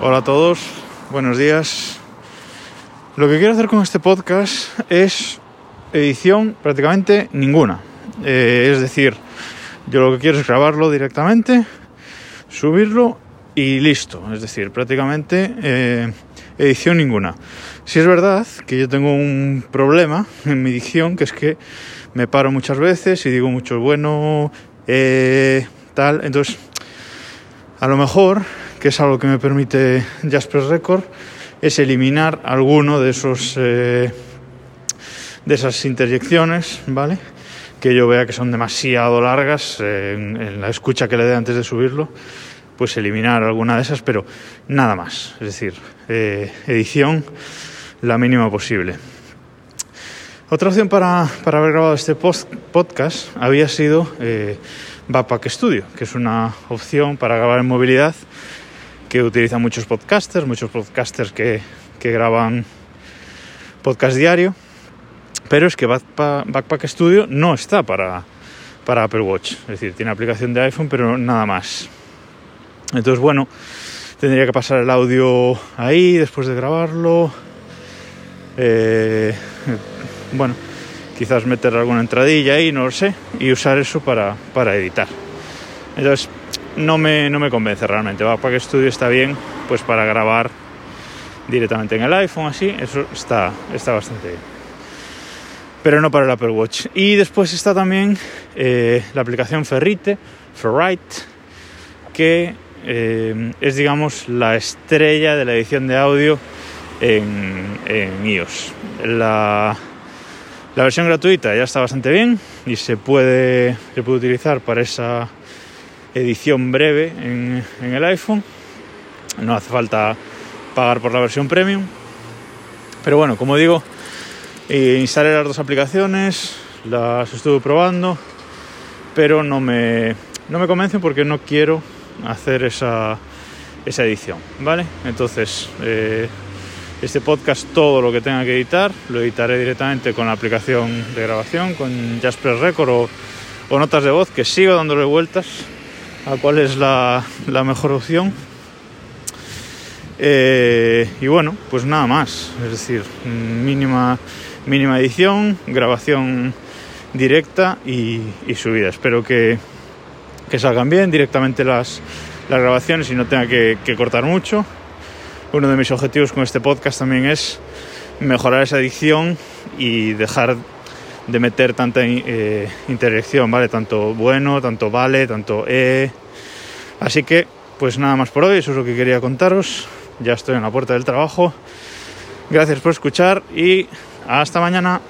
Hola a todos, buenos días. Lo que quiero hacer con este podcast es edición prácticamente ninguna. Eh, es decir, yo lo que quiero es grabarlo directamente, subirlo y listo. Es decir, prácticamente eh, edición ninguna. Si es verdad que yo tengo un problema en mi dicción, que es que me paro muchas veces y digo mucho bueno, eh, tal. Entonces, a lo mejor que es algo que me permite Jasper Record, es eliminar alguno de esos eh, de esas interjecciones, ¿vale? Que yo vea que son demasiado largas eh, en, la escucha que le dé antes de subirlo, pues eliminar alguna de esas, pero nada más. Es decir, eh, edición la mínima posible. Otra opción para, para haber grabado este podcast había sido Backpack Studio, que es una opción para grabar en movilidad que utilizan muchos podcasters, muchos podcasters que, que graban podcast diario, pero es que Backpack, Studio no está para, para Apple Watch, es decir, tiene aplicación de iPhone, pero nada más. Entonces, bueno, tendría que pasar el audio ahí después de grabarlo. Eh, bueno, quizás meter alguna entradilla ahí, no lo sé, y usar eso para, para editar. Entonces, no me, no me convence realmente. que Studio está bien pues para grabar directamente en el iPhone, así, eso está, está bastante bien. Pero no para el Apple Watch. Y después está también eh, la aplicación Ferrite, Ferrite, que eh, es, digamos, la estrella de la edición de audio en, en iOS. La, la versión gratuita ya está bastante bien y se puede, se puede utilizar para esa edición breve en, el iPhone. No hace falta pagar por la versión premium. Pero bueno, como digo, eh, instalé las dos aplicaciones, las estuve probando, pero no me, no me convencen porque no quiero hacer esa, esa edición, ¿vale? Entonces, eh, este podcast, todo lo que tenga que editar, lo editaré directamente con la aplicación de grabación, con Jasper Record o, o notas de voz, que sigo dándole vueltas a cuál es la, mejor opción. Eh, y bueno, pues nada más, es decir, mínima, mínima edición, grabación directa y, subida. Espero que, salgan bien directamente las, las grabaciones y no tenga que, que, cortar mucho. Uno de mis objetivos con este podcast también es mejorar esa edición y dejar de meter tanta eh, interacción, ¿vale? Tanto bueno, tanto vale, tanto e. Así que, pues nada más por hoy, eso es lo que quería contaros. Ya estoy en la puerta del trabajo. Gracias por escuchar y hasta mañana.